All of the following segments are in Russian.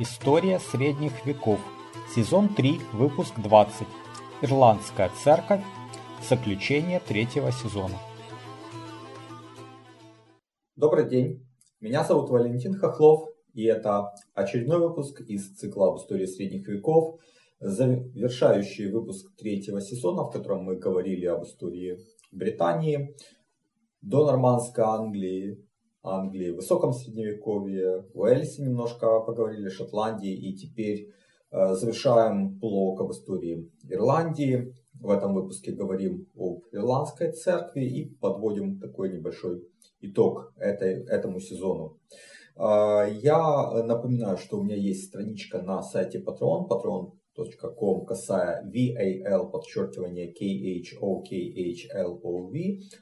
История средних веков. Сезон 3, выпуск 20. Ирландская церковь. Заключение третьего сезона. Добрый день. Меня зовут Валентин Хохлов, и это очередной выпуск из цикла об истории средних веков, завершающий выпуск третьего сезона, в котором мы говорили об истории Британии, до нормандской Англии, Англии, в высоком средневековье, в Уэльсе немножко поговорили, Шотландии и теперь э, завершаем блок об истории Ирландии. В этом выпуске говорим об Ирландской церкви и подводим такой небольшой итог этой, этому сезону. Э, я напоминаю, что у меня есть страничка на сайте Patreon, patreon com касая VAL, подчеркивание KHOKHLOV.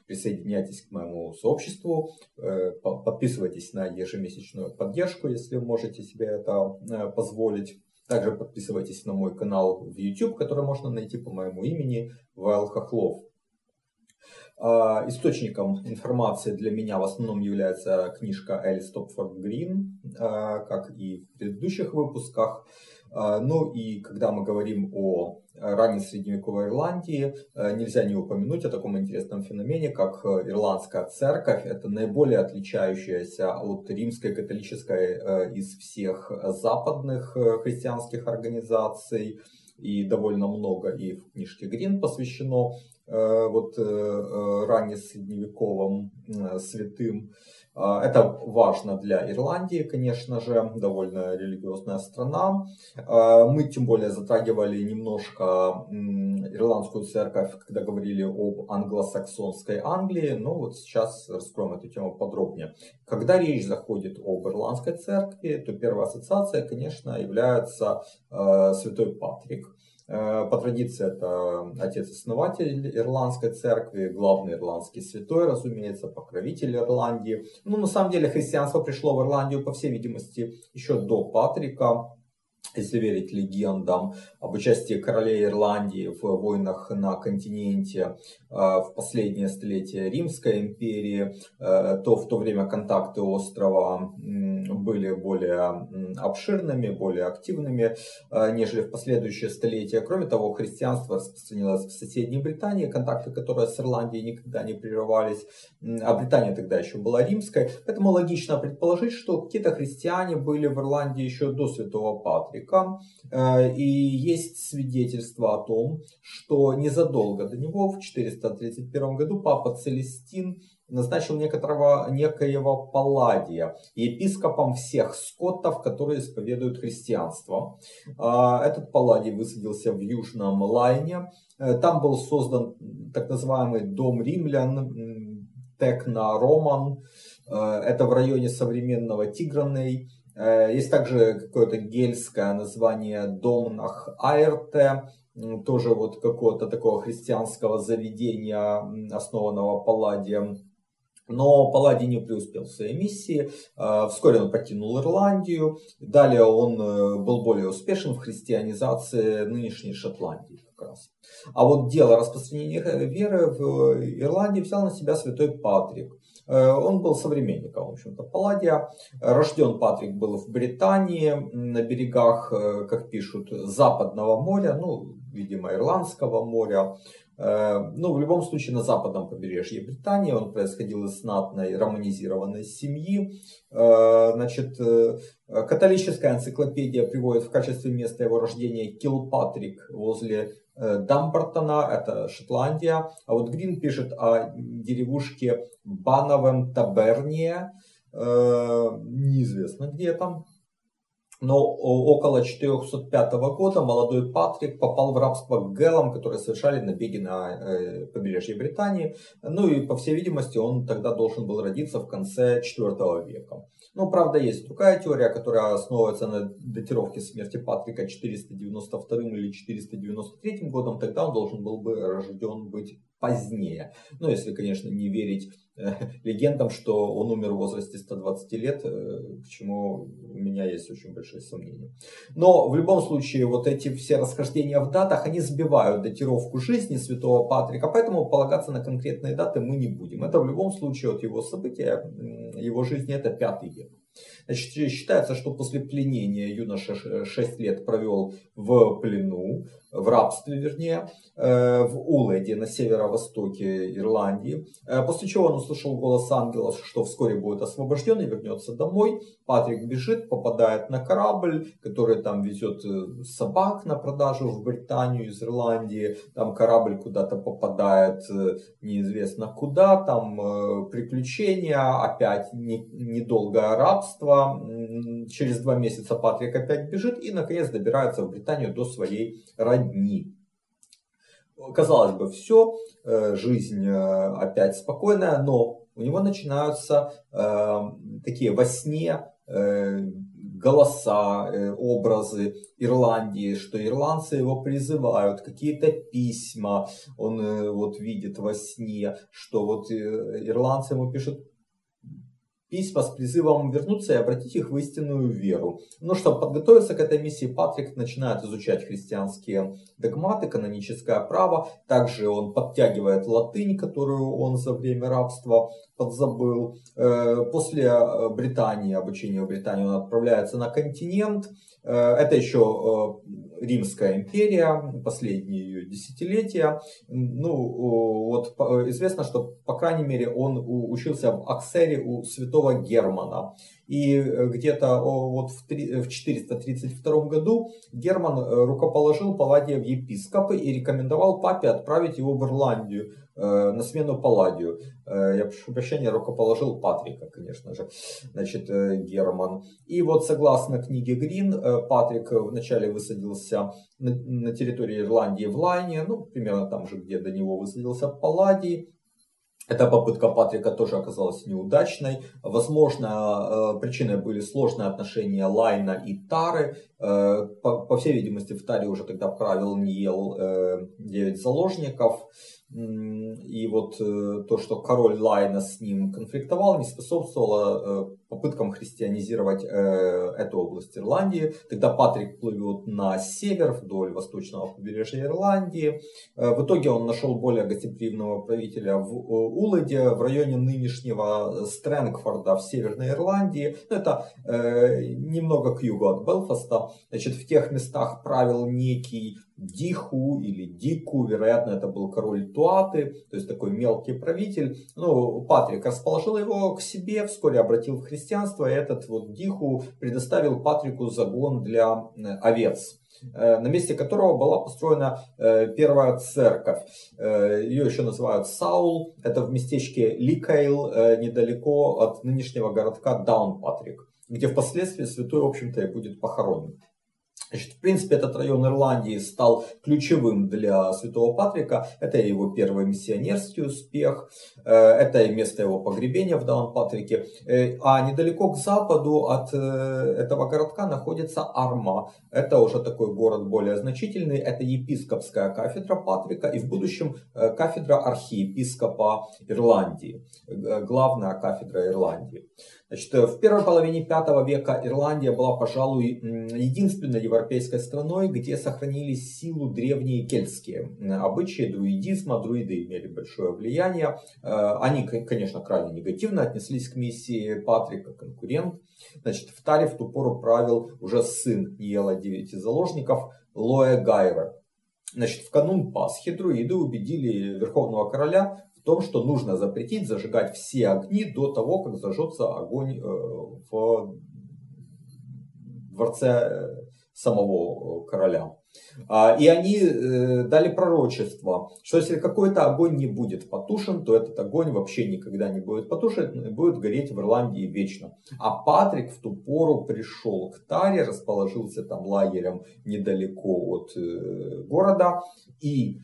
Присоединяйтесь к моему сообществу, э, подписывайтесь на ежемесячную поддержку, если можете себе это э, позволить. Также подписывайтесь на мой канал в YouTube, который можно найти по моему имени Вайл Хохлов. А, источником информации для меня в основном является книжка Элис Топфорд Грин, как и в предыдущих выпусках. А, ну и когда мы говорим о ранней средневековой Ирландии, э, нельзя не упомянуть о таком интересном феномене, как э, Ирландская церковь. Это наиболее отличающаяся от римской католической э, из всех западных христианских организаций. И довольно много и в книжке Грин посвящено вот раннесредневековым святым. А, это важно для Ирландии, конечно же, довольно религиозная страна. А, мы тем более затрагивали немножко ирландскую церковь, когда говорили об англосаксонской Англии, но вот сейчас раскроем эту тему подробнее. Когда речь заходит об ирландской церкви, то первая ассоциация, конечно, является а, святой Патрик. Э, по традиции это отец-основатель Ирландской церкви, главный ирландский святой, разумеется, покровитель Ирландии. Ну, на самом деле, христианство пришло в Ирландию, по всей видимости, еще до Патрика если верить легендам, об участии королей Ирландии в войнах на континенте э, в последнее столетие Римской империи, э, то в то время контакты острова были более обширными, более активными, э, нежели в последующее столетия. Кроме того, христианство распространилось в соседней Британии, контакты которые с Ирландией никогда не прерывались, а Британия тогда еще была римской. Поэтому логично предположить, что какие-то христиане были в Ирландии еще до Святого Патрика. Э, и есть свидетельство о том, что незадолго до него, в 431 году, папа Целестин назначил некоторого, некоего Палладия епископом всех скоттов, которые исповедуют христианство. Э, этот Палладий высадился в Южном Лайне. Э, там был создан так называемый дом римлян, Текна Роман. Это в районе современного Тиграней. Э, есть также какое-то гельское название Домнах Айрте, тоже вот какого-то такого христианского заведения, основанного Палладием. Но Палладий не преуспел в своей миссии. Э, вскоре он покинул Ирландию. Далее он э, был более успешен в христианизации нынешней Шотландии как раз. А вот дело распространения веры в Ирландии взял на себя святой Патрик. Э, он был современником, в общем-то, Палладия. Рожден Патрик был в Британии, на берегах, э, как пишут, Западного моря, ну, видимо, Ирландского моря. Э, ну, в любом случае, на западном побережье Британии он происходил из знатной романизированной семьи. Значит, католическая энциклопедия приводит в качестве места его рождения Килпатрик возле Э, Дамбертона, это Шотландия. А вот Грин пишет о деревушке Бановом Таберния, э, неизвестно где там. Но около 405 года молодой Патрик попал в рабство к гэлам, которые совершали набеги на э, побережье Британии. Ну и, по всей видимости, он тогда должен был родиться в конце IV века. Ну, правда, есть другая теория, которая основывается на датировке смерти Патрика 492 или 493 годом. Тогда он должен был бы рожден быть позднее. Ну, если, конечно, не верить э, легендам, что он умер в возрасте 120 лет, э, к чему у меня есть очень большое сомнение. Но в любом случае, вот эти все расхождения в датах, они сбивают датировку жизни святого Патрика, поэтому полагаться на конкретные даты мы не будем. Это в любом случае от его события, его жизни, это пятый век. Значит, считается, что после пленения юноша 6 лет провел в плену, в рабстве, вернее, э, в Уледе на северо-востоке Ирландии. Э, после чего он услышал голос ангела, что вскоре будет освобожден и вернется домой. Патрик бежит, попадает на корабль, который там везет э, собак на продажу в Британию из Ирландии. Там корабль куда-то попадает неизвестно куда, там приключения, опять недолгое рабство. Через два месяца Патрик опять бежит и наконец добирается в Британию до своей родни дни. Казалось бы, все, э, жизнь э, опять спокойная, но у него начинаются э, такие во сне голоса, образы Ирландии, что ирландцы его призывают, какие-то письма он вот видит во сне, что вот ирландцы ему пишут письма с призывом вернуться и обратить их в истинную веру. Но чтобы подготовиться к этой миссии, Патрик начинает изучать христианские догматы, каноническое право. Также он подтягивает латынь, которую он за время рабства подзабыл. Э, после э, Британии, обучения в Британии, он отправляется на континент. Э, это еще Римская империя, последние ее десятилетия. Ну, вот известно, что, по крайней мере, он учился в Аксере у святого Германа. И э, где-то вот в 432 году Герман э, рукоположил Палладия в епископы и рекомендовал папе отправить его в Ирландию э, на смену Палладию. Я прошу прощения, рукоположил Патрика, конечно же, значит, Герман. И вот согласно книге Грин, Патрик вначале высадился на территории Ирландии в Лайне, ну, примерно там же, где до него высадился Палладий. Эта попытка Патрика тоже оказалась неудачной. Возможно, э, причиной были сложные отношения Лайна и Тары. Э, по, всей видимости, в Таре уже тогда правил Ниел 9 э, заложников. И вот то, что король Лайна с ним конфликтовал, не способствовало попыткам христианизировать эту область Ирландии. Тогда Патрик плывет на север, вдоль восточного побережья Ирландии. В итоге он нашел более гостеприимного правителя в Уладе, в районе нынешнего Стрэнгфорда в Северной Ирландии. Ну, это немного к югу от Белфаста. Значит, в тех местах правил некий Диху или Дику, вероятно, это был король Туаты, то есть такой мелкий правитель. Ну, Патрик расположил его к себе, вскоре обратил в христианство, и этот вот Диху предоставил Патрику загон для э, овец э, на месте которого была построена э, первая церковь. Ее еще называют Саул. Это в местечке Ликайл, недалеко от нынешнего городка Даунпатрик, где впоследствии святой, в общем-то, и будет похоронен. Значит, в принципе, этот район Ирландии стал ключевым для Святого Патрика. Это его первый миссионерский успех, э, это и место его погребения в Даун-Патрике. Э, а недалеко к западу от э, этого городка находится Арма. Это уже такой город более значительный. Это епископская кафедра Патрика и в будущем кафедра архиепископа Ирландии. Главная кафедра Ирландии. Значит, в первой половине пятого века Ирландия была, пожалуй, единственной европейской страной, где сохранились силу древние кельтские обычаи друидизма. Друиды имели большое влияние. Э, они, конечно, крайне негативно отнеслись к миссии Патрика, конкурент. Значит, в Таре в ту пору правил уже сын Ела девяти заложников Лоэ Гайра. Значит, в канун Пасхи друиды убедили Верховного Короля в том, что нужно запретить зажигать все огни до того, как зажжется огонь э, в дворце э, самого э, короля. А, и они дали пророчество, что если какой-то огонь не будет потушен, то этот огонь вообще никогда не будет потушен будет гореть в Ирландии вечно. А Патрик в ту пору пришел к Таре, расположился там лагерем недалеко от города и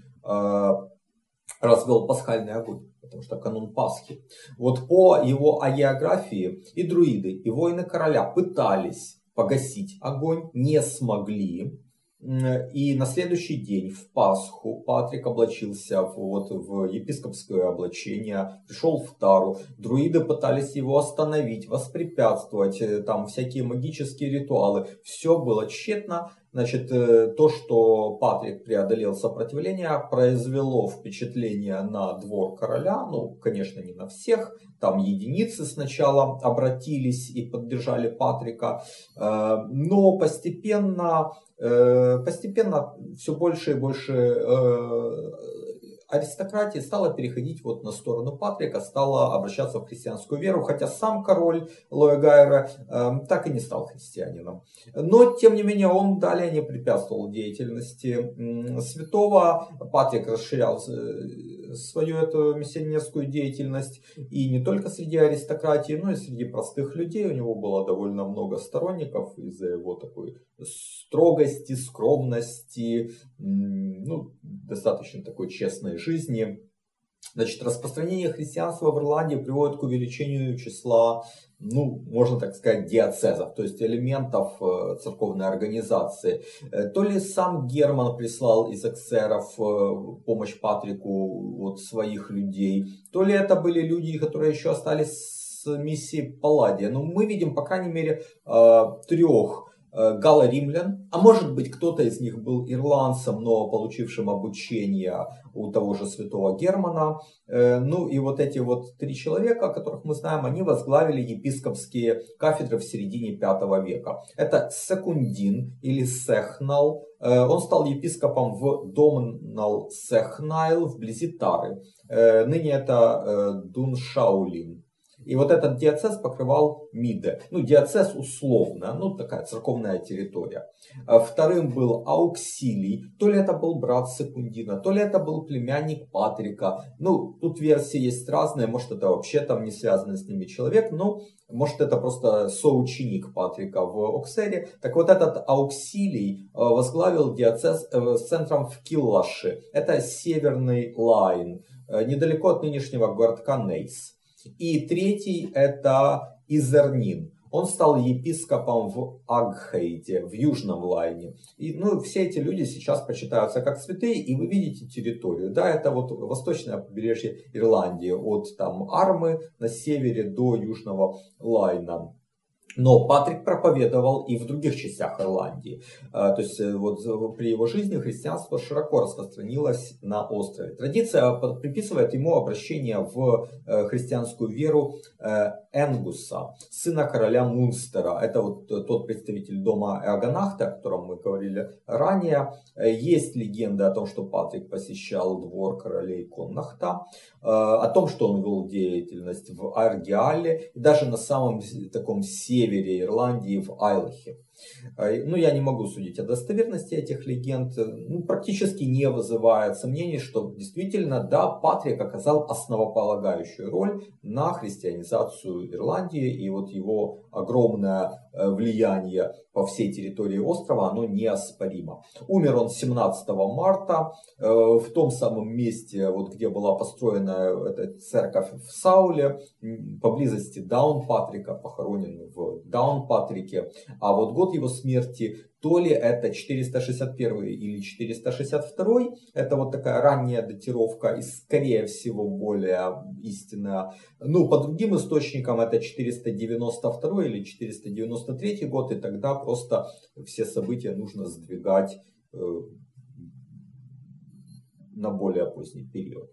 развел пасхальный огонь, потому что канун Пасхи. Вот по его агеографии и друиды, и воины короля пытались погасить огонь, не смогли. И на следующий день, в Пасху, Патрик облачился вот, в епископское облачение, пришел в Тару. Друиды пытались его остановить, воспрепятствовать, э, там всякие магические ритуалы. Все было тщетно. Значит, э, то, что Патрик преодолел сопротивление, произвело впечатление на двор короля. Ну, конечно, не на всех. Там единицы сначала обратились и поддержали Патрика. Э, но постепенно, э, постепенно все больше и больше аристократия стала переходить вот на сторону Патрика, стала обращаться в христианскую веру, хотя сам король Лоэгайра э, так и не стал христианином. Но, тем не менее, он далее не препятствовал деятельности святого. Патрик расширял э, свою эту миссионерскую деятельность и не только среди аристократии, но и среди простых людей. У него было довольно много сторонников из-за его такой строгости, скромности, ну, достаточно такой честной жизни. Значит, распространение христианства в Ирландии приводит к увеличению числа, ну, можно так сказать, диацезов, то есть элементов э, церковной организации. Э, то ли сам Герман прислал из эксеров э, помощь Патрику вот своих людей, то ли это были люди, которые еще остались с миссией Палладия. Но мы видим, по крайней мере, трех Э, гало-римлян, а может быть кто-то из них был ирландцем, но получившим обучение у того же святого Германа. Э, ну и вот эти вот три человека, о которых мы знаем, они возглавили епископские кафедры в середине V века. Это Секундин или Сехнал. Э, он стал епископом в Домнал Сехнайл вблизи Тары. Ныне это Дуншаулин. И вот этот диоцез покрывал Миде. Ну, диоцез условно, ну, такая церковная территория. А вторым был Ауксилий. То ли это был брат Секундина, то ли это был племянник Патрика. Ну, тут версии есть разные. Может, это вообще там не связанный с ними человек. Но может, это просто соученик Патрика в Оксере. Так вот, этот Ауксилий э, возглавил диоцез э, с центром в Киллаше. Это северный Лайн, э, недалеко от нынешнего городка Нейс. И третий это Изернин. Он стал епископом в Агхейде, в Южном Лайне. И, ну, все эти люди сейчас почитаются как святые, и вы видите территорию. Да, это вот восточное побережье Ирландии, от там Армы на севере до Южного Лайна. Но Патрик проповедовал и в других частях Ирландии. А, то есть э, вот при его жизни христианство широко распространилось на острове. Традиция приписывает ему обращение в э, христианскую веру э, Энгуса, сына короля Мунстера. Это вот тот представитель дома Эоганахта, о котором мы говорили ранее. Есть легенда о том, что Патрик посещал двор королей Коннахта, о том, что он вел деятельность в Аргиале и даже на самом таком севере севере Ирландии в Айлахе. А, ну, я не могу судить о достоверности этих легенд. Ну, практически не вызывает сомнений, что действительно, да, Патрик оказал основополагающую роль на христианизацию Ирландии. И вот его огромное э, влияние по всей территории острова, оно неоспоримо. Умер он 17 марта э, в том самом месте, вот где была построена эта церковь в Сауле, поблизости Даун Патрика, похоронен в Даун Патрике. А вот год его смерти то ли это 461 или 462, это вот такая ранняя датировка и скорее всего более истинная. Ну, по другим источникам это 492 или 493 год, и тогда просто все события нужно сдвигать э, на более поздний период.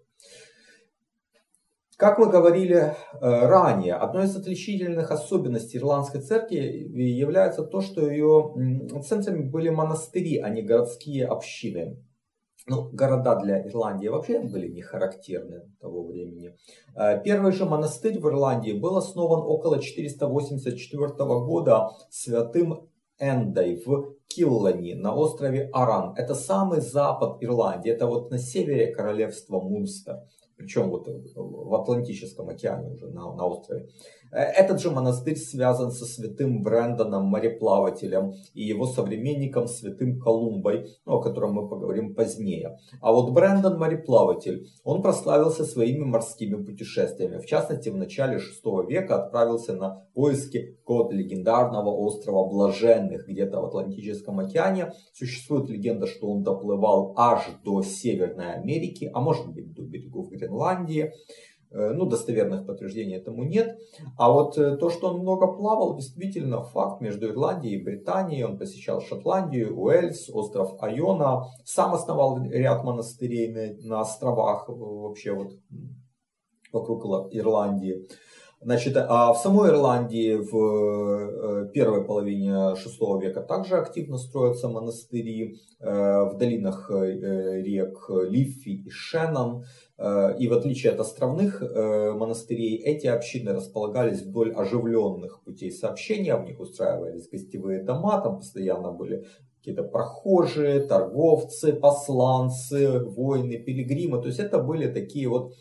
Как мы говорили э, ранее, одной из отличительных особенностей Ирландской церкви является то, что ее центрами были монастыри, а не городские общины. Ну, города для Ирландии вообще были не характерны того времени. Э, первый же монастырь в Ирландии был основан около 484 года святым Эндой в Киллани на острове Аран. Это самый запад Ирландии, это вот на севере королевства Мунстер причем вот в Атлантическом океане уже на, на острове. Э, этот же монастырь связан со святым Брэндоном, мореплавателем, и его современником святым Колумбой, ну, о котором мы поговорим позднее. А вот Брэндон мореплаватель, он прославился своими морскими путешествиями. В частности, в начале VI века отправился на поиски код легендарного острова Блаженных, где-то в Атлантическом океане. Существует легенда, что он доплывал аж до Северной Америки, а может быть до берегов Гренландии. Э, ну, достоверных подтверждений этому нет. А вот э, то, что он много плавал, действительно факт между Ирландией и Британией. Он посещал Шотландию, Уэльс, остров Айона. Сам основал ряд монастырей на, островах вообще вот вокруг Ирландии. Значит, а в самой Ирландии в э, первой половине VI века также активно строятся монастыри в долинах рек Лиффи и Шеннон. Э, и в отличие от островных э, монастырей, эти общины располагались вдоль оживленных путей сообщения, в них устраивались гостевые дома, там постоянно были какие-то прохожие, торговцы, посланцы, воины, пилигримы. То есть это были такие вот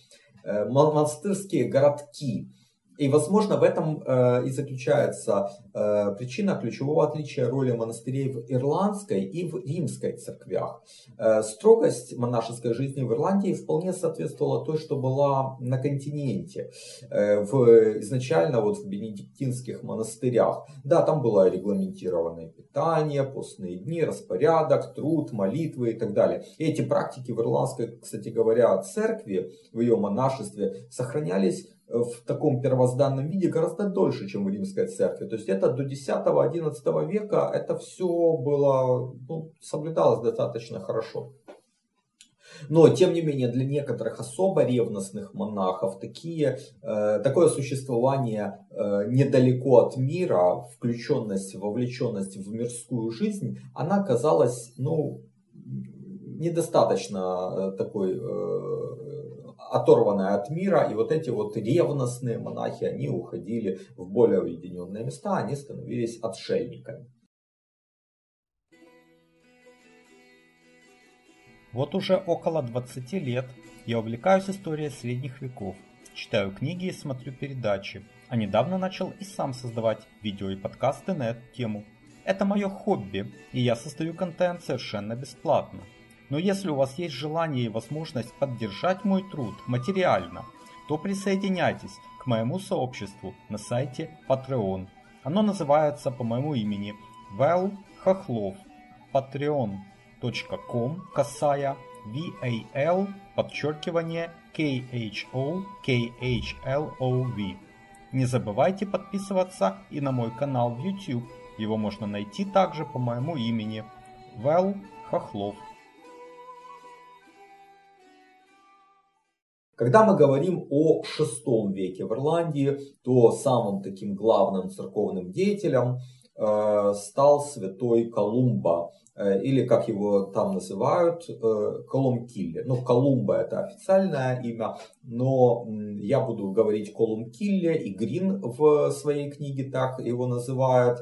э, монастырские городки, и, возможно, в этом э, и заключается э, причина ключевого отличия роли монастырей в ирландской и в римской церквях. Э, строгость монашеской жизни в Ирландии вполне соответствовала той, что была на континенте, э, в, изначально вот в бенедиктинских монастырях. Да, там было регламентированное питание, постные дни, распорядок, труд, молитвы и так далее. И эти практики в ирландской, кстати говоря, церкви, в ее монашестве сохранялись в таком первозданном виде гораздо дольше, чем в римской церкви. То есть это до 10-11 века это все было, ну, соблюдалось достаточно хорошо. Но, тем не менее, для некоторых особо ревностных монахов такие, э, такое существование э, недалеко от мира, включенность, вовлеченность в мирскую жизнь, она казалась ну, недостаточно э, такой э, оторванная от мира, и вот эти вот ревностные монахи, они уходили в более уединенные места, они становились отшельниками. Вот уже около 20 лет я увлекаюсь историей средних веков, читаю книги и смотрю передачи, а недавно начал и сам создавать видео и подкасты на эту тему. Это мое хобби, и я создаю контент совершенно бесплатно. Но если у вас есть желание и возможность поддержать мой труд материально, то присоединяйтесь к моему сообществу на сайте Patreon. Оно называется по моему имени Вэл Хохлов. patreon.com касая VAL подчеркивание KHO KHLOV. Не забывайте подписываться и на мой канал в YouTube. Его можно найти также по моему имени Вэл Хохлов. Когда мы говорим о VI веке в Ирландии, то самым таким главным церковным деятелем э, стал святой Колумба, или как его там называют, э, Колумкилле. Ну, Колумба это официальное имя, но я буду говорить Колумкилле, и Грин в своей книге так его называют,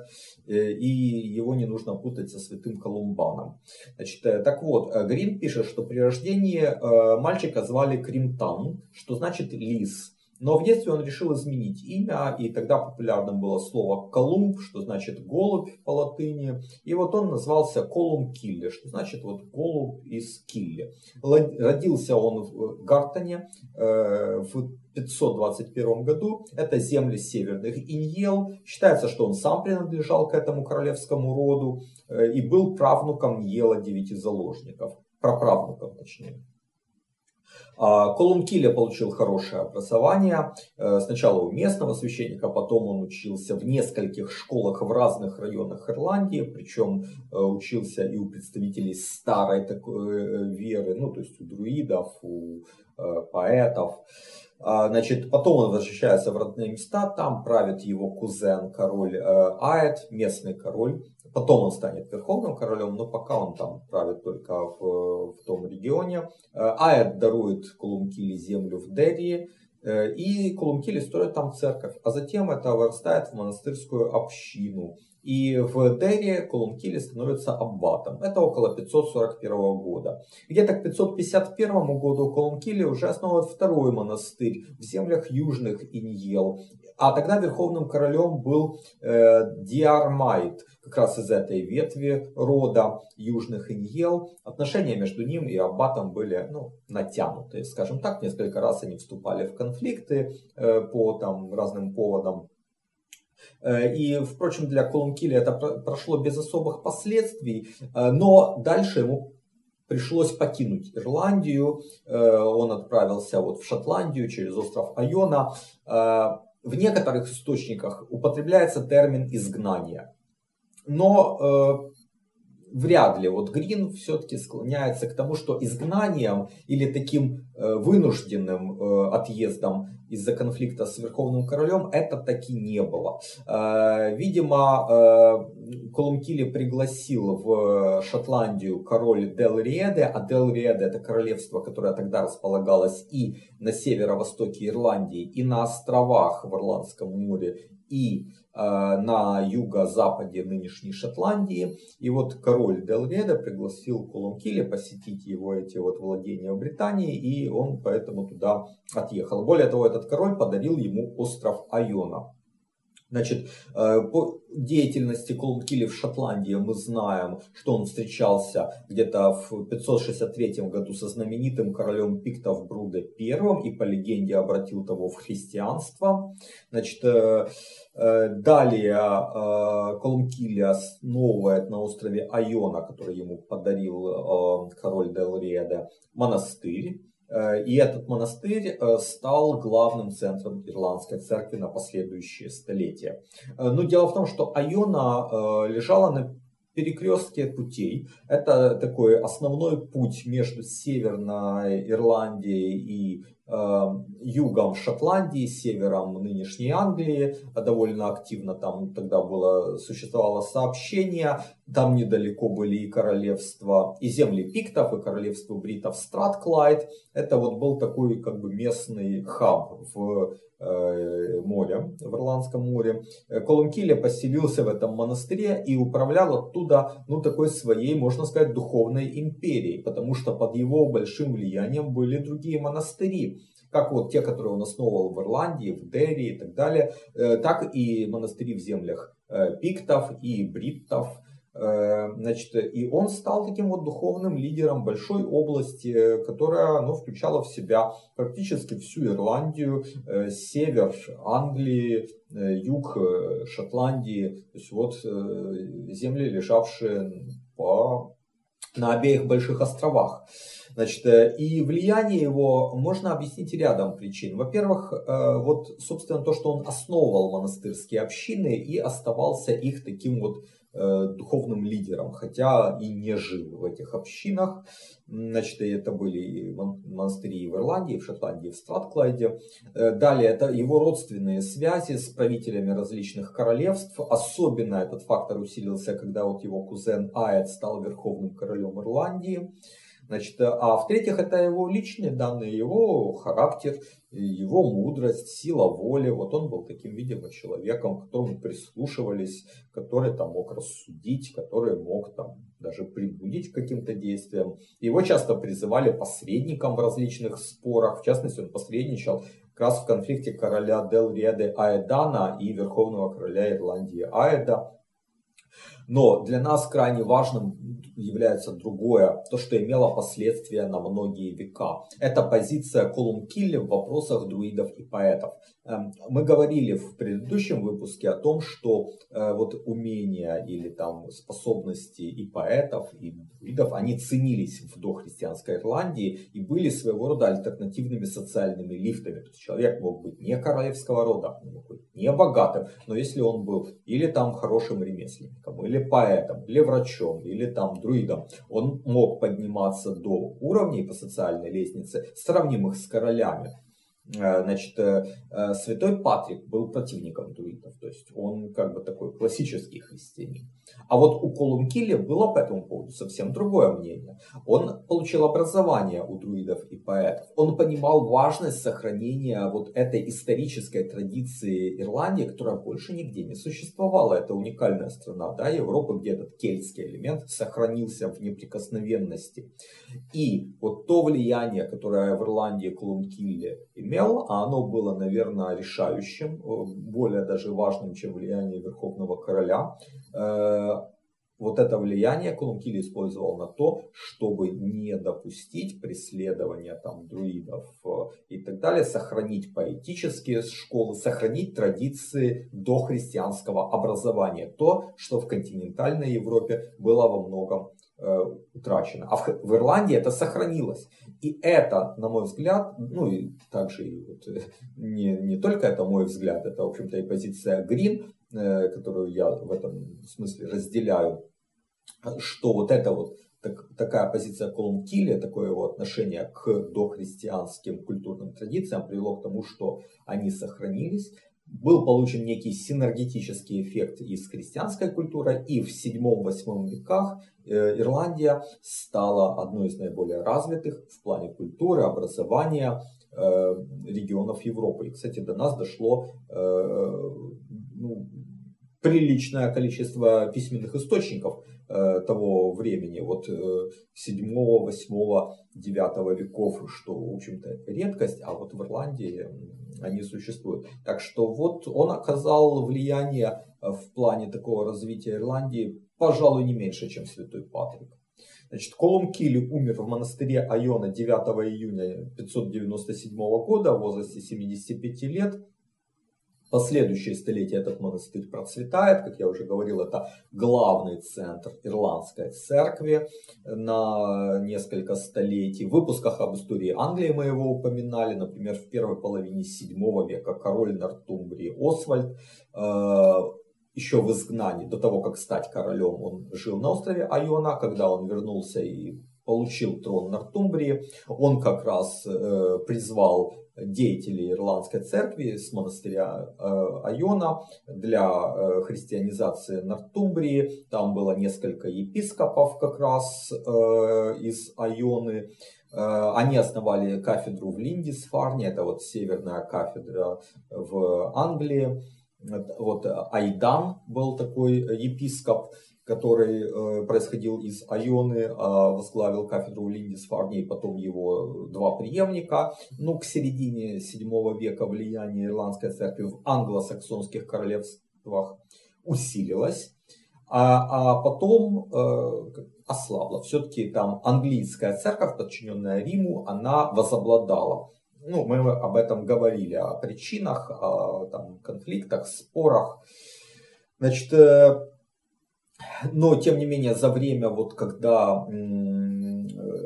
э, и его не нужно путать со святым Колумбаном. Значит, так вот, Грин пишет, что при рождении мальчика звали Кримтан, что значит лис. Но в детстве он решил изменить имя, и тогда популярным было слово Колумб, что значит голубь по латыни. И вот он назвался Колум Килли, что значит вот голубь из Килли. Родился он в Гартоне э, в 521 году. Это земли северных Иньел. Считается, что он сам принадлежал к этому королевскому роду э, и был правнуком Ела девяти заложников. Праправнуком точнее. А, Колумкиля получил хорошее образование. Э, сначала у местного священника, потом он учился в нескольких школах в разных районах Ирландии, причем э, учился и у представителей старой такой э, веры, ну то есть у друидов, у поэтов. А, значит, потом он возвращается в родные места, там правит его кузен, король Аэт, местный король. Потом он станет верховным королем, но пока он там правит только в, в том регионе. Э, Аэт дарует Кулумкили землю в Дерри, э, и Кулумкили строят там церковь. А затем это вырастает в монастырскую общину. И в Дерри Колумкили становится аббатом. Это около 541 года. Где-то к 551 году Колумкили уже основывает второй монастырь в землях южных Иньел. А тогда верховным королем был э, Диармайт, как раз из этой ветви рода южных иньел. Отношения между ним и аббатом были ну, натянутые, скажем так. Несколько раз они вступали в конфликты э, по там, разным поводам. Э, и, впрочем, для Колумкиля это прошло без особых последствий, э, но дальше ему пришлось покинуть Ирландию. Он отправился вот в Шотландию через остров Айона. В некоторых источниках употребляется термин изгнание. Но вряд ли. Вот Грин все-таки склоняется к тому, что изгнанием или таким э, вынужденным э, отъездом из-за конфликта с Верховным Королем это таки не было. Э, видимо, Колумкили пригласил в Шотландию король Делриеде, а Делриеде это королевство, которое тогда располагалось и на северо-востоке Ирландии, и на островах в Ирландском море, и э, на юго-западе нынешней Шотландии. И вот король Делреда пригласил Колумкиле посетить его эти вот владения в Британии, и он поэтому туда отъехал. Более того, этот король подарил ему остров Айона. Значит, э, по деятельности Колумкили в Шотландии мы знаем, что он встречался где-то в 563 году со знаменитым королем Пиктов Бруде I и по легенде обратил того в христианство. Значит, э, э, далее Колумкили основывает на острове Айона, который ему подарил король Делриеда, монастырь и этот монастырь э, стал главным центром ирландской церкви на последующие столетия. Э, но дело в том, что Айона лежала на перекрестке путей. Это такой основной путь между Северной Ирландией и э, югом Шотландии, севером нынешней Англии. Довольно активно там тогда было, существовало сообщение. Там недалеко были и королевства, и земли пиктов, и королевство бритов Стратклайд. Это вот был такой как бы местный хаб в моря, в Ирландском море. Э, Колумкиле поселился в этом монастыре и управлял оттуда, ну, такой своей, можно сказать, духовной империей, потому что под его большим влиянием были другие монастыри как вот те, которые он основывал в Ирландии, в Дерри и так далее, э, так и монастыри в землях пиктов и бриттов, Э, значит, и он стал таким вот духовным лидером большой области, которая ну, включала в себя практически всю Ирландию, э, север Англии, э, юг Шотландии, то есть вот земли, лежавшие по, на обеих больших островах. Значит, и влияние его можно объяснить рядом причин. Во-первых, вот, собственно, то, что он основывал монастырские общины и оставался их таким вот Э, духовным лидером, хотя и не жил в этих общинах. Значит, это были монастыри в Ирландии, в Шотландии, в Стратклайде. Э, далее, это его родственные связи с правителями различных королевств. Особенно этот фактор усилился, когда вот его кузен Аэт стал верховным королем Ирландии. Значит, а в-третьих, это его личные данные, его характер, его мудрость, сила воли. Вот он был таким, видимо, человеком, к которому прислушивались, который там мог рассудить, который мог там даже принудить к каким-то действиям. Его часто призывали посредником в различных спорах. В частности, он посредничал как раз в конфликте короля Делриеды Аэдана и верховного короля Ирландии Аэда. Но для нас крайне важным является другое, то, что имело последствия на многие века. Это позиция Колумкилли в вопросах друидов и поэтов. Эм, мы говорили в предыдущем выпуске о том, что э, вот умения или там способности и поэтов, и друидов, они ценились в дохристианской Ирландии и были своего рода альтернативными социальными лифтами. То есть человек мог быть не королевского рода, не богатым, но если он был или там хорошим ремесленником, или поэтом, или врачом, или там друидом, он мог подниматься до уровней по социальной лестнице, сравнимых с королями. Э, значит, э, э, святой Патрик был противником друидов, то есть он как бы такой классический христианин. А вот у Колумкилли было по этому поводу совсем другое мнение. Он получил образование у друидов и поэтов. Он понимал важность сохранения вот этой исторической традиции Ирландии, которая больше нигде не существовала. Это уникальная страна да, Европы, где этот кельтский элемент сохранился в неприкосновенности. И вот то влияние, которое в Ирландии Колумкилли имел, а оно было, наверное, решающим, более даже важным, чем влияние Верховного Короля, Э, вот это влияние Колумкили использовал на то, чтобы не допустить преследования там, друидов э, и так далее, сохранить поэтические школы, сохранить традиции дохристианского образования. То, что в континентальной Европе было во многом утрачено. А в, в Ирландии это сохранилось. И это, на мой взгляд, ну и также вот, не, не только это мой взгляд, это, в общем-то, и позиция Грин, которую я в этом смысле разделяю, что вот это вот так, такая позиция Колумкиля, такое его отношение к дохристианским культурным традициям привело к тому, что они сохранились. Был получен некий синергетический эффект из христианской культуры, и в 7-8 веках э, Ирландия стала одной из наиболее развитых в плане культуры, образования э, регионов Европы. И, кстати, до нас дошло э, ну, приличное количество письменных источников того времени, вот 7, 8, 9 веков, что, в общем-то, редкость, а вот в Ирландии они существуют. Так что вот он оказал влияние в плане такого развития Ирландии, пожалуй, не меньше, чем святой Патрик. Значит, Колум Килли умер в монастыре Айона 9 июня 597 года в возрасте 75 лет последующие столетия этот монастырь процветает. Как я уже говорил, это главный центр ирландской церкви на несколько столетий. В выпусках об истории Англии мы его упоминали. Например, в первой половине 7 века король Нортумбрии Освальд э, еще в изгнании, до того, как стать королем, он жил на острове Айона. Когда он вернулся и получил трон Нортумбрии, он как раз э, призвал деятелей ирландской церкви с монастыря э, Айона для э, христианизации Нортумбрии. Там было несколько епископов как раз э, из Айоны. Они основали кафедру в Линдисфарне, это вот северная кафедра в Англии. Вот Айдан был такой епископ который э, происходил из Айоны, а возглавил кафедру Линдисфарни и потом его два преемника. Ну, к середине 7 века влияние ирландской церкви в англосаксонских королевствах усилилось, а, а потом э, ослабло. Все-таки там английская церковь, подчиненная Риму, она возобладала. Ну, мы об этом говорили, о причинах, о там, конфликтах, спорах. Значит, э, но, тем не менее, за время, вот, когда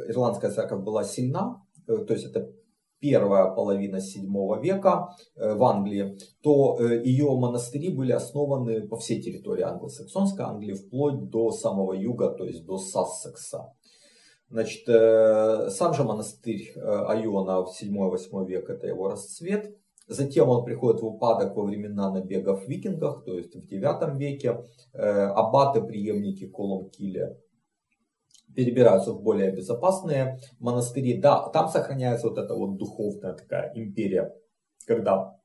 ирландская церковь была сильна, э, то есть это первая половина 7 века э, в Англии, то э, ее монастыри были основаны по всей территории англосаксонской Англии, вплоть до самого юга, то есть до Сассекса. Значит, сам же монастырь Айона в 7-8 век это его расцвет. Затем он приходит в упадок во времена набегов викингов, то есть в 9 веке. Э, аббаты, преемники Колумкиля, перебираются в более безопасные монастыри. Да, там сохраняется вот эта вот духовная такая империя, когда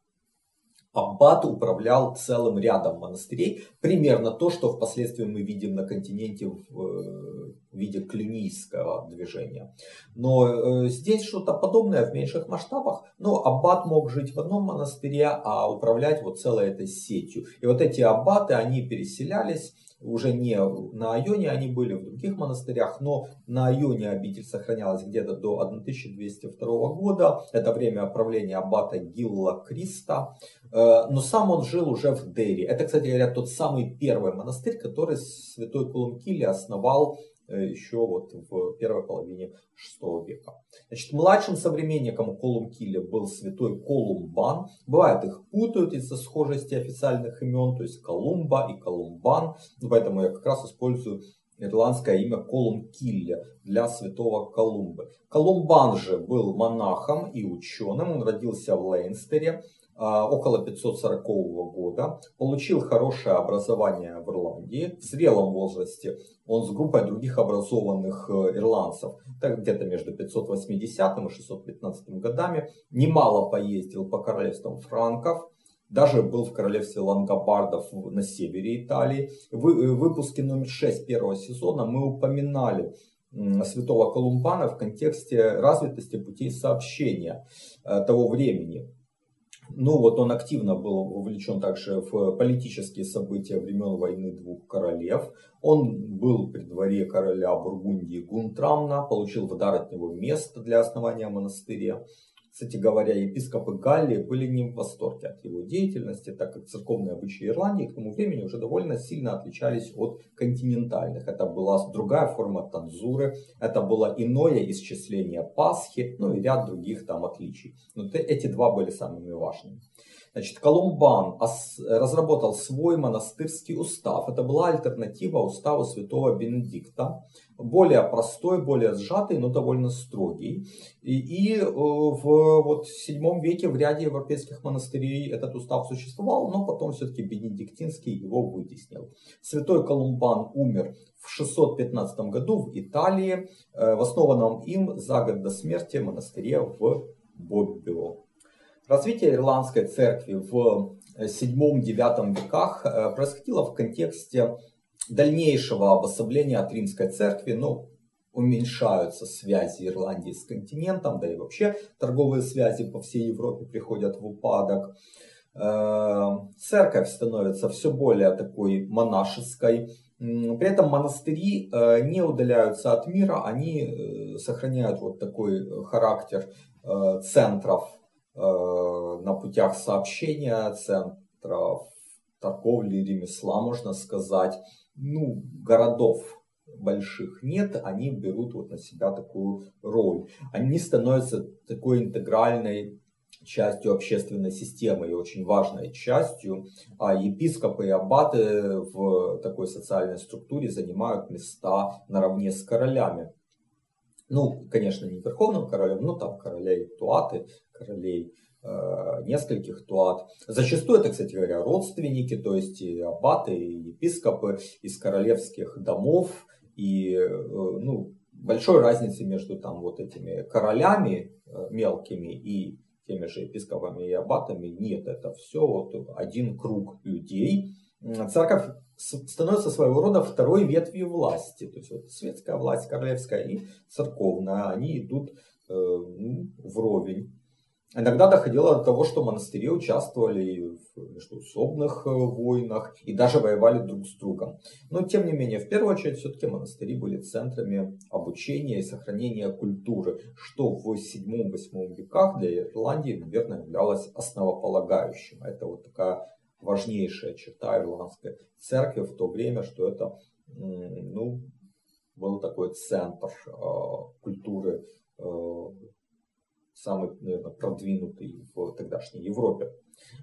Аббат управлял целым рядом монастырей. Примерно то, что впоследствии мы видим на континенте в виде клинийского движения. Но э, здесь что-то подобное в меньших масштабах. Но аббат мог жить в одном монастыре, а управлять вот целой этой сетью. И вот эти аббаты, они переселялись уже не на Айоне, они были в других монастырях, но на Айоне обитель сохранялась где-то до 1202 года. Это время правления аббата Гилла Криста. Э, но сам он жил уже в Дерри. Это, кстати говоря, тот самый первый монастырь, который святой Колумкили основал еще вот в первой половине VI века. Значит, младшим современником Колумкиля был святой Колумбан. Бывает их путают из-за схожести официальных имен, то есть Колумба и Колумбан. Поэтому я как раз использую ирландское имя Колумкилля для святого Колумбы. Колумбан же был монахом и ученым. Он родился в Лейнстере около 540 года, получил хорошее образование в Ирландии. В зрелом возрасте он с группой других образованных э, ирландцев, так где-то между 580 и 615 годами, немало поездил по королевствам франков, даже был в королевстве лангобардов на севере Италии. В э, выпуске номер 6 первого сезона мы упоминали святого Колумбана в контексте развитости путей сообщения э, того времени. Ну вот он активно был вовлечен также в политические события времен войны двух королев. Он был при дворе короля Бургундии Гунтрамна, получил в дар от него место для основания монастыря. Кстати говоря, епископы Галлии были не в восторге от его деятельности, так как церковные обычаи Ирландии к тому времени уже довольно сильно отличались от континентальных. Это была другая форма танзуры, это было иное исчисление Пасхи, ну и ряд других там отличий. Но эти два были самыми важными. Значит, Колумбан разработал свой монастырский устав. Это была альтернатива уставу святого Бенедикта. Более простой, более сжатый, но довольно строгий. И, и э, в вот, VII веке в ряде европейских монастырей этот устав существовал, но потом все-таки Бенедиктинский его вытеснил. Святой Колумбан умер в 615 году в Италии, э, в основанном им за год до смерти монастыре в Боббио. Развитие ирландской церкви в 7-9 веках э, происходило в контексте дальнейшего обособления от римской церкви, ну, уменьшаются связи Ирландии с континентом, да и вообще торговые связи по всей Европе приходят в упадок. Э, церковь становится все более такой монашеской. При этом монастыри э, не удаляются от мира, они сохраняют вот такой характер центров Э, на путях сообщения, центров торговли, ремесла, можно сказать, ну, городов больших нет, они берут вот на себя такую роль. Они становятся такой интегральной частью общественной системы и очень важной частью, а епископы и аббаты в такой социальной структуре занимают места наравне с королями. Ну, конечно, не верховным королем, но там королей Туаты, королей э, нескольких туат. Зачастую это, кстати говоря, родственники, то есть и аббаты, и епископы из королевских домов. И э, ну, большой разницы между там вот этими королями э, мелкими и теми же епископами и аббатами нет. Это все вот один круг людей. Церковь становится своего рода второй ветвью власти. То есть вот светская власть, королевская и церковная, они идут э, ну, вровень. Иногда доходило до того, что монастыри участвовали в междуусобных э, войнах и даже воевали друг с другом. Но тем не менее, в первую очередь, все-таки монастыри были центрами обучения и сохранения культуры, что в 7-8 веках для Ирландии, наверное, являлось основополагающим. Это вот такая важнейшая черта ирландской церкви в то время, что это ну, был такой центр э, культуры э, самый, наверное, продвинутый в тогдашней Европе.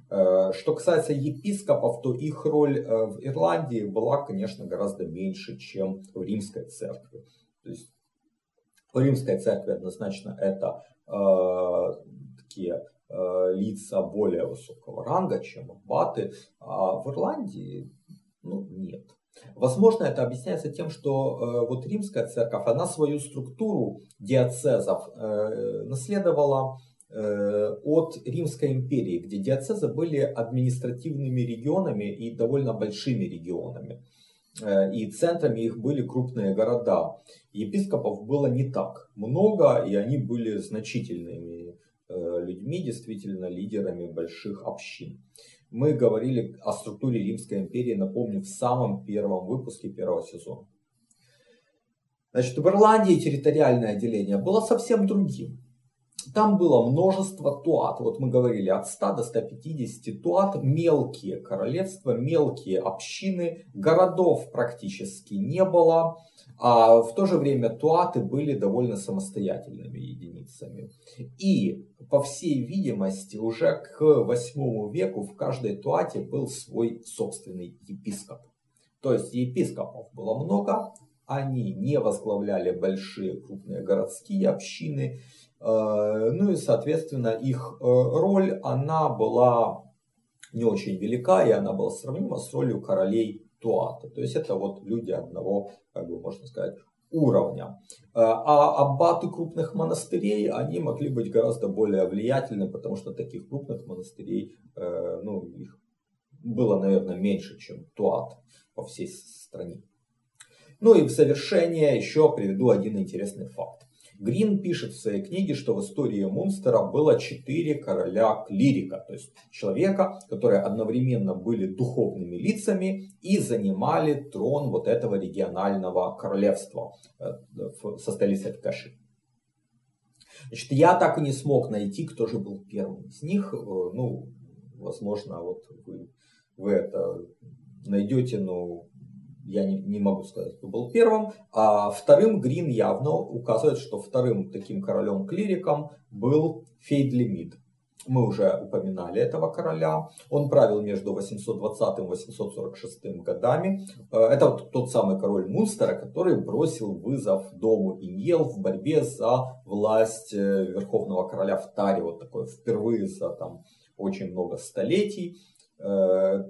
Э, что касается епископов, то их роль в Ирландии была, конечно, гораздо меньше, чем в римской церкви. То есть в римской церкви однозначно это э, такие лица более высокого ранга, чем аббаты, а в Ирландии ну, нет. Возможно, это объясняется тем, что э, вот римская церковь, она свою структуру диацезов э, наследовала э, от Римской империи, где диацезы были административными регионами и довольно большими регионами. Э, и центрами их были крупные города. Епископов было не так много, и они были значительными э, людьми, действительно лидерами больших общин. Мы говорили о структуре Римской империи, напомню, в самом первом выпуске первого сезона. Значит, в Ирландии территориальное деление было совсем другим. Там было множество туат. Вот мы говорили от 100 до 150 туат. Мелкие королевства, мелкие общины. Городов практически не было. А в то же время туаты были довольно самостоятельными единицами. И, по всей видимости, уже к 8 веку в каждой туате был свой собственный епископ. То есть епископов было много, они не возглавляли большие крупные городские общины, э, ну и, соответственно, их э, роль, она была не очень велика, и она была сравнима с ролью королей туата. То есть это вот люди одного, как бы можно сказать, уровня. Э, а аббаты крупных монастырей, они могли быть гораздо более влиятельны, потому что таких крупных монастырей, э, ну, их было, наверное, меньше, чем туат по всей стране. Ну и в завершение еще приведу один интересный факт. Грин пишет в своей книге, что в истории Мунстера было четыре короля клирика, то есть человека, которые одновременно были духовными лицами и занимали трон вот этого регионального королевства э, со столицей в Каши. Значит, я так и не смог найти, кто же был первым из них. Э, ну, возможно, вот вы, вы это найдете, но я не, не могу сказать, кто был первым. А вторым Грин явно указывает, что вторым таким королем-клириком был Фейдлимид. Мы уже упоминали этого короля. Он правил между 820 и 846 годами. Э, это тот самый король Мунстера, который бросил вызов дому Иньел в борьбе за власть э, верховного короля в Таре. Вот такое впервые за там, очень много столетий э,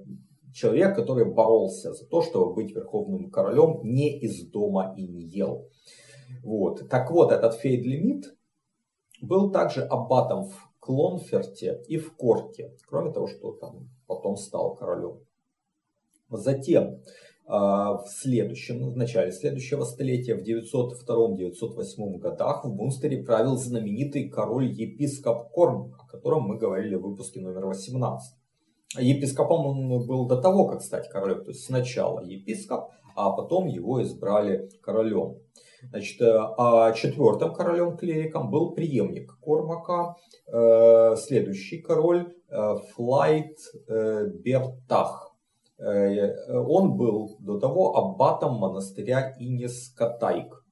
человек, который боролся за то, чтобы быть верховным королем не из дома Иньел. Вот. Так вот, этот Фейдлимит был также аббатом в Клонферте и в Корке, кроме того, что там потом стал королем. Затем а, в следующем, в начале следующего столетия, в 902-908 годах в Мунстере правил знаменитый король-епископ Корм, о котором мы говорили в выпуске номер 18. Епископом он был до того, как стать королем, то есть сначала епископ, а потом его избрали королем. Значит, э, а четвертым королем-клириком был преемник Кормака, э, следующий король э, Флайт Бертах. Он был до того аббатом монастыря Инис Катайк.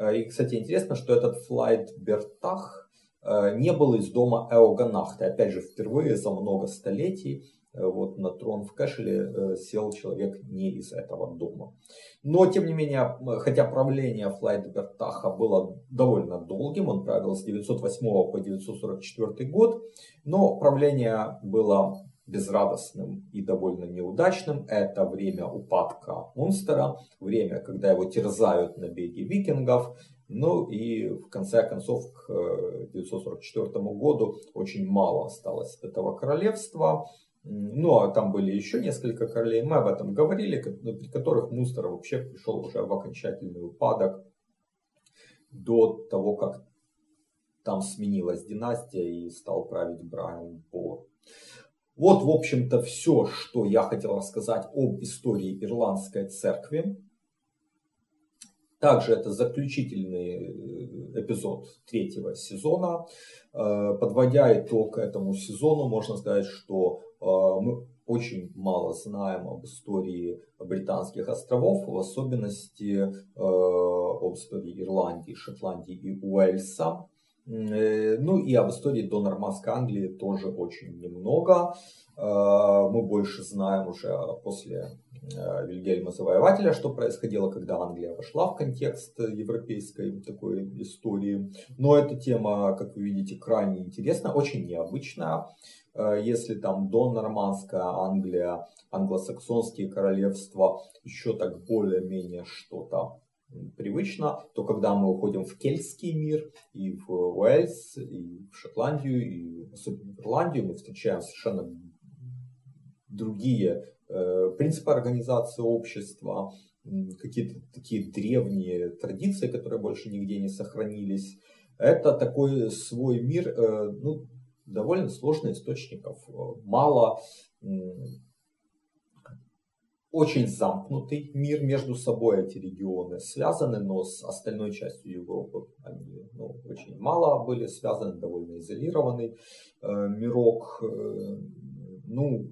И, кстати, интересно, что этот Флайт Бертах не был из дома Эоганахта. Опять же, впервые за много столетий вот на трон в Кэшеле э, сел человек не из этого дома. Но, тем не менее, хотя правление Флайдбертаха было довольно долгим, он правил с 908 по 944 год, но правление было безрадостным и довольно неудачным. Это время упадка Мунстера, время, когда его терзают набеги викингов. Ну и в конце концов к 944 э, году очень мало осталось этого королевства. Ну, а там были еще несколько королей, мы об этом говорили, при которых Мустер вообще пришел уже в окончательный упадок до того, как там сменилась династия и стал править Брайан Бор. Вот, в общем-то, все, что я хотел рассказать об истории Ирландской церкви. Также это заключительный э, эпизод третьего сезона. Э, подводя итог этому сезону, можно сказать, что э, мы очень мало знаем об истории британских островов, в особенности об истории Ирландии, Шотландии и Уэльса. Ну и об истории до нормандской Англии тоже очень немного. Мы больше знаем уже после Вильгельма Завоевателя, что происходило, когда Англия вошла в контекст европейской такой истории. Но эта тема, как вы видите, крайне интересна, очень необычная. Э, если там до нормандская Англия, англосаксонские королевства еще так более-менее что-то привычно, то когда мы уходим в кельтский мир, и в Уэльс, и в Шотландию, и особенно в Ирландию, мы встречаем совершенно другие Э, принципы организации общества, какие-то такие древние традиции, которые больше нигде не сохранились. Это такой свой мир, э, ну, довольно сложный источников. Мало, очень замкнутый мир между собой эти регионы связаны, но с остальной частью Европы они ну, очень мало были связаны, довольно изолированный э, мирок. Э, ну,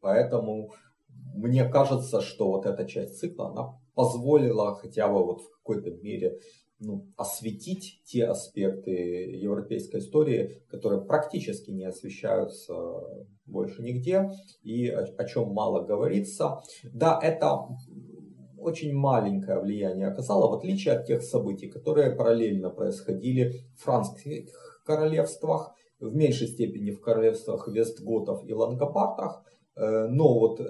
Поэтому мне кажется, что вот эта часть цикла, она позволила хотя бы вот в какой-то мере ну, осветить те аспекты европейской истории, которые практически не освещаются больше нигде и о, о чем мало говорится. Да, это очень маленькое влияние оказало, в отличие от тех событий, которые параллельно происходили в франкских королевствах, в меньшей степени в королевствах Вестготов и Лангобардах, Э, но вот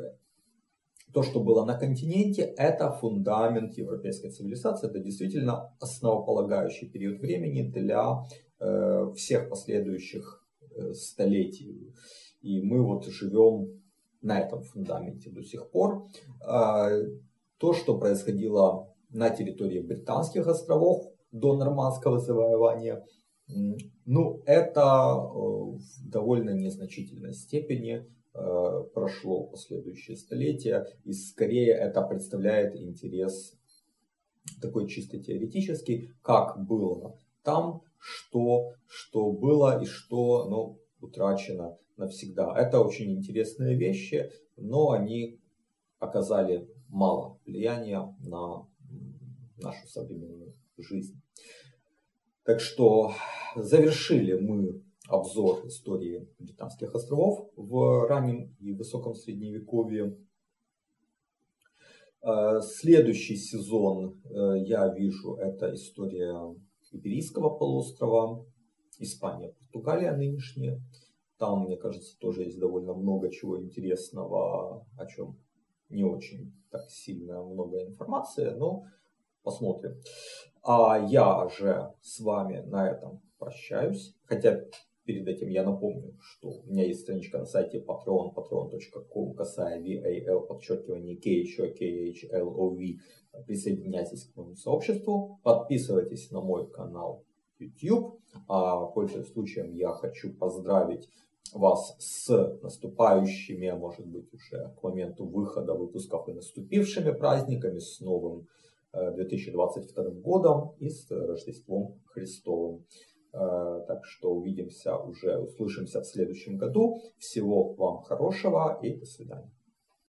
то, что было на континенте, это фундамент европейской цивилизации. Это действительно основополагающий период времени для э, всех последующих э, столетий. И мы вот живем на этом фундаменте до сих пор. А, то, что происходило на территории Британских островов до нормандского завоевания, ну, это в довольно незначительной степени Э, прошло последующее столетие, и скорее это представляет интерес такой чисто теоретический, как было там, что, что было и что ну, утрачено навсегда. Это очень интересные вещи, но они оказали мало влияния на нашу современную жизнь. Так что завершили мы обзор истории Британских островов в раннем и высоком средневековье. Э, следующий сезон э, я вижу это история Иберийского полуострова, Испания, Португалия нынешняя. Там, мне кажется, тоже есть довольно много чего интересного, о чем не очень так сильно много информации, но посмотрим. А я же с вами на этом прощаюсь. Хотя перед этим я напомню, что у меня есть страничка на сайте patreon, patreon.com, касая VAL, подчеркивание K, еще KHLOV. Присоединяйтесь к моему сообществу, подписывайтесь на мой канал YouTube. А, пользуясь случаем, я хочу поздравить вас с наступающими, а может быть уже к моменту выхода выпусков и наступившими праздниками, с новым 2022 э, годом и с Рождеством Христовым. Э, так что увидимся уже, услышимся в следующем году. Всего вам хорошего и до свидания.